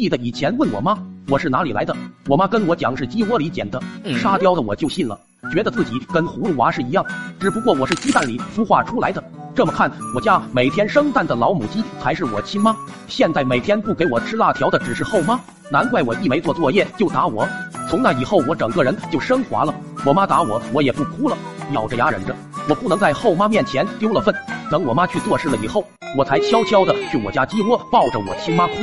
记得以前问我妈我是哪里来的，我妈跟我讲是鸡窝里捡的，沙雕的我就信了，觉得自己跟葫芦娃是一样，只不过我是鸡蛋里孵化出来的。这么看，我家每天生蛋的老母鸡才是我亲妈。现在每天不给我吃辣条的只是后妈，难怪我一没做作业就打我。从那以后，我整个人就升华了。我妈打我，我也不哭了，咬着牙忍着。我不能在后妈面前丢了份。等我妈去做事了以后，我才悄悄的去我家鸡窝抱着我亲妈哭。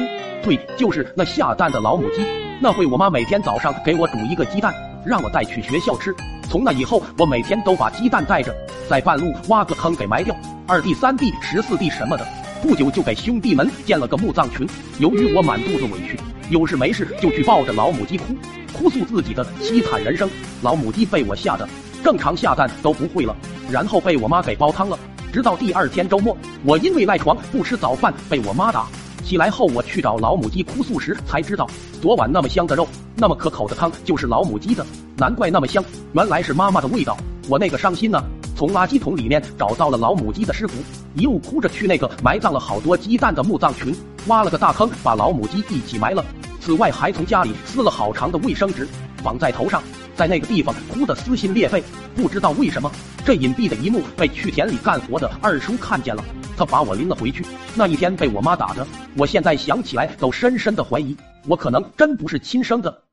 对，就是那下蛋的老母鸡。那会我妈每天早上给我煮一个鸡蛋，让我带去学校吃。从那以后，我每天都把鸡蛋带着，在半路挖个坑给埋掉。二弟、三弟、十四弟什么的，不久就给兄弟们建了个墓葬群。由于我满肚子委屈，有事没事就去抱着老母鸡哭，哭诉自己的凄惨人生。老母鸡被我吓得正常下蛋都不会了，然后被我妈给煲汤了。直到第二天周末，我因为赖床不吃早饭被我妈打。起来后我去找老母鸡哭诉时，才知道昨晚那么香的肉，那么可口的汤就是老母鸡的，难怪那么香，原来是妈妈的味道。我那个伤心呢。从垃圾桶里面找到了老母鸡的尸骨，一路哭着去那个埋葬了好多鸡蛋的墓葬群，挖了个大坑，把老母鸡一起埋了。此外，还从家里撕了好长的卫生纸绑在头上，在那个地方哭得撕心裂肺。不知道为什么，这隐蔽的一幕被去田里干活的二叔看见了，他把我拎了回去。那一天被我妈打的，我现在想起来都深深的怀疑，我可能真不是亲生的。